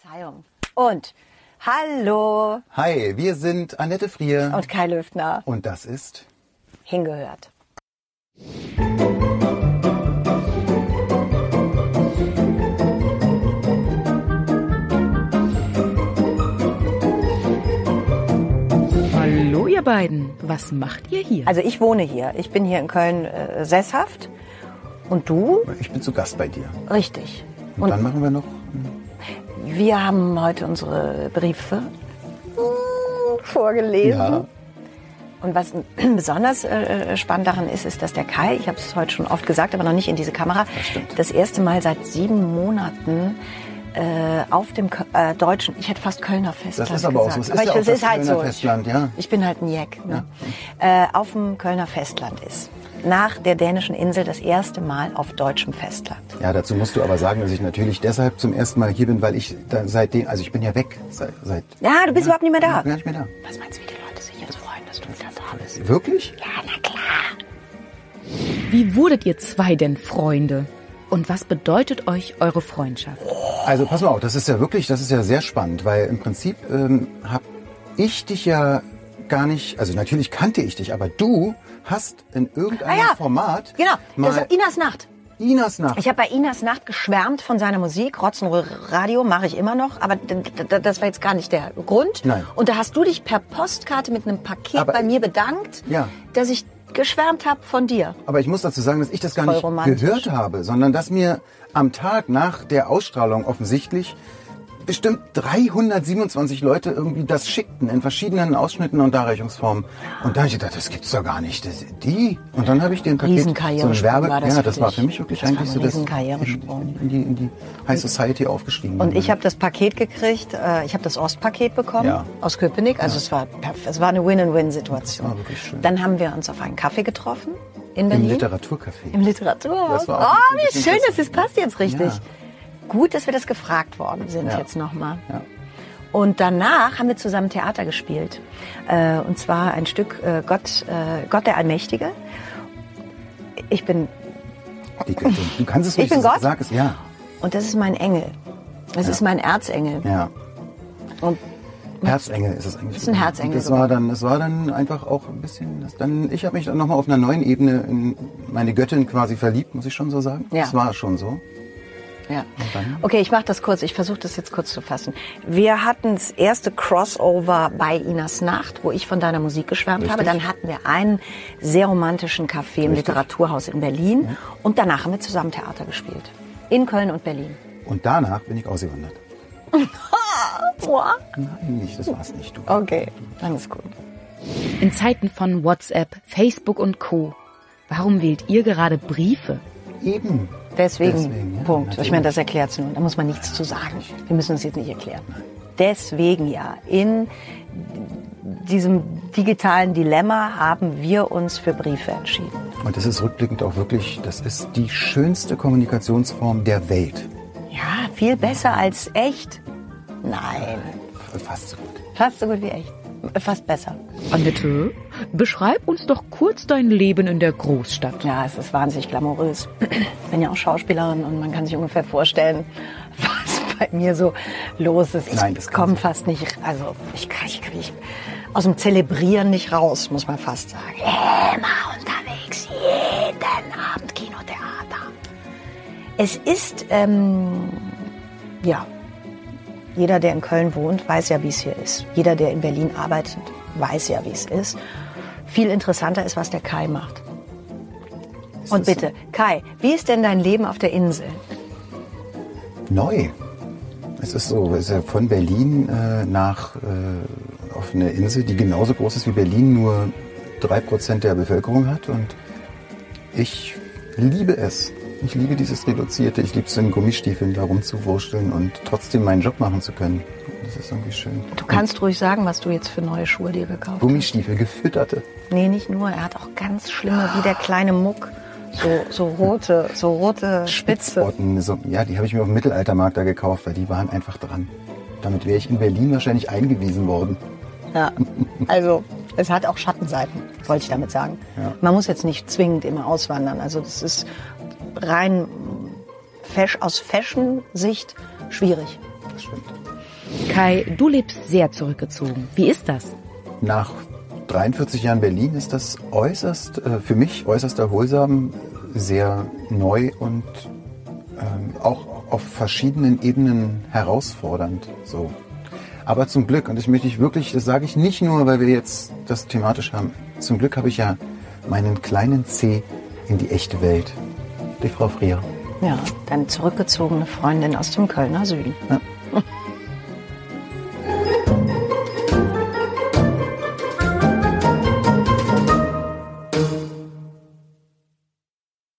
Verzeihung. Und hallo Hi, wir sind Annette Frier und Kai Löftner. und das ist Hingehört. Hallo ihr beiden, was macht ihr hier? Also ich wohne hier. Ich bin hier in Köln äh, sesshaft. Und du? ich bin zu Gast bei dir. Richtig. Und, Und dann machen wir noch wir haben heute unsere Briefe mm, vorgelesen. ja, Und was besonders äh, spannend daran ist, ist, dass der Kai, ich habe es heute schon oft gesagt, aber noch nicht in diese Kamera, stimmt. das erste Mal seit sieben Monaten äh, auf dem äh, deutschen, ich hätte fast Kölner Festland Das ist aber auch gesagt. so. Es aber ist ja ich, auch das ist halt Kölner so. Festland, ja. Ich bin halt ein Jack. Ne? Äh, auf dem Kölner Festland ist. Nach der dänischen Insel das erste Mal auf deutschem Festland. ja, dazu musst du aber sagen, dass ich natürlich deshalb zum ersten Mal hier bin, weil ich da seitdem, also ich bin ja weg seit, seit Ja, du bist überhaupt nicht mehr da. Ich bin gar nicht mehr da. Was meinst du, wie die Leute sich jetzt freuen, dass du wieder da bist? Wirklich? Ja, na klar. Wie wurdet ihr zwei denn Freunde? Und was bedeutet euch eure Freundschaft? Also pass mal auf, das ist ja wirklich, das ist ja sehr spannend, weil im Prinzip ähm, habe ich dich ja gar nicht, also natürlich kannte ich dich, aber du hast in irgendeinem Ah ja, Format Genau, das mal ist Inas Nacht. Inas Nacht. Ich habe bei Inas Nacht geschwärmt von seiner Musik. Rotzenrohr Radio mache ich immer noch, aber das war jetzt gar nicht der Grund. Nein. Und da hast du dich per Postkarte mit einem Paket Aber- bei mir bedankt, Ja. dass ich geschwärmt habe von dir. Aber ich muss dazu sagen, dass ich das gar Voll nicht romantisch. gehört habe, sondern dass mir am Tag nach der Ausstrahlung offensichtlich bestimmt 327 Leute irgendwie das schickten in verschiedenen Ausschnitten und Darreichungsformen. Und da habe ich gedacht, das gibt's doch gar nicht. Das, die? Und dann habe ich den Paket so Werbe, war das ja, das war für mich wirklich Das eigentlich so das in die, in die High Society aufgestiegen. Und ich habe das Paket gekriegt, äh, ich habe das Ostpaket bekommen Ja. aus Köpenick. Also es war es war eine Win-and-Win-Situation. Wirklich schön. Dann haben wir uns auf einen Kaffee getroffen in im Berlin. Literaturcafé. Im Literaturhaus. Das war Oh, wie schön, dass es passt jetzt richtig. Ja. Gut, dass wir das gefragt worden sind Ja. jetzt nochmal. Ja. Und danach haben wir zusammen Theater gespielt. Äh, und zwar ein Stück äh, Gott, äh, Gott der Allmächtige. Ich bin, Die, du, kannst es Ich ruhig bin Gott? Sag es, ja. und das ist mein Engel. Das ist mein Erzengel. Ja. Und Herzengel ist es eigentlich. Ist ein Herzengel Das war dann, das war dann einfach auch ein bisschen. Das dann, ich habe mich dann nochmal auf einer neuen Ebene in meine Göttin quasi verliebt, muss ich schon so sagen. Ja. Das war schon so. Ja. Okay, ich mache das kurz. Ich versuche das jetzt kurz zu fassen. Wir hatten das erste Crossover bei Inas Nacht, wo ich von deiner Musik geschwärmt Richtig. habe. Dann hatten wir einen sehr romantischen Café im Richtig. Literaturhaus in Berlin. Und danach haben wir zusammen Theater gespielt. In Köln und Berlin. Und danach bin ich ausgewandert. Boah. Nein, nicht, das war's nicht. Du. Okay, dann ist gut. In Zeiten von WhatsApp, Facebook und Co. Warum wählt ihr gerade Briefe? Eben. Deswegen, Deswegen, ja, Punkt. Ich meine, das erklärt nur. Da muss man nichts zu sagen. Wir müssen es jetzt nicht erklären. Deswegen ja. In diesem digitalen Dilemma haben wir uns für Briefe entschieden. Und das ist rückblickend auch wirklich, das ist die schönste Kommunikationsform der Welt. Ja, viel besser als echt. Nein, Fast so gut. fast so gut wie echt. Fast besser. Annette, beschreib uns doch kurz dein Leben in der Großstadt. Ja, es ist wahnsinnig glamourös. Ich bin ja auch Schauspielerin und man kann sich ungefähr vorstellen, was bei mir so los ist. Ich Nein, das komme fast nicht, also ich kann ich, ich, aus dem Zelebrieren nicht raus, muss man fast sagen. Immer unterwegs, jeden Abend Kinotheater. Es ist, ähm, ja, jeder, der in Köln wohnt, weiß ja, wie es hier ist. Jeder, der in Berlin arbeitet, weiß ja, wie es ist. Viel interessanter ist, was der Kai macht. Und bitte, Kai, wie ist denn dein Leben auf der Insel? Neu. Es ist so, es ist ja von Berlin äh, nach äh, auf eine Insel, die genauso groß ist wie Berlin, nur drei Prozent der Bevölkerung hat. Und ich liebe es. Ich liebe dieses Reduzierte. Ich liebe es in Gummistiefeln da rumzuwurschteln und trotzdem meinen Job machen zu können. Das ist irgendwie schön. Du kannst ruhig sagen, was du jetzt für neue Schuhe dir gekauft hast. Gummistiefel, gefütterte. Nee, nicht nur. Er hat auch ganz schlimme, wie der kleine Muck, so, so rote, so rote Spitze. Spitzbotten, so, ja, die habe ich mir auf dem Mittelaltermarkt da gekauft, weil die waren einfach dran. Damit wäre ich in Berlin wahrscheinlich eingewiesen worden. Ja, also es hat auch Schattenseiten, wollte ich damit sagen. Ja. Man muss jetzt nicht zwingend immer auswandern. Also das ist rein aus Fashion-Sicht schwierig. das stimmt. Kai, du lebst sehr zurückgezogen. Wie ist das? Nach 43 Jahren Berlin ist das äußerst, äh, für mich äußerst erholsam, sehr neu und ähm, auch auf verschiedenen Ebenen herausfordernd. So. Aber zum Glück, und das möchte ich wirklich, das sage ich nicht nur, weil wir jetzt das thematisch haben, zum Glück habe ich ja meinen kleinen C in die echte Welt. Die Frau Frier. Ja, deine zurückgezogene Freundin aus dem Kölner Süden. Ja.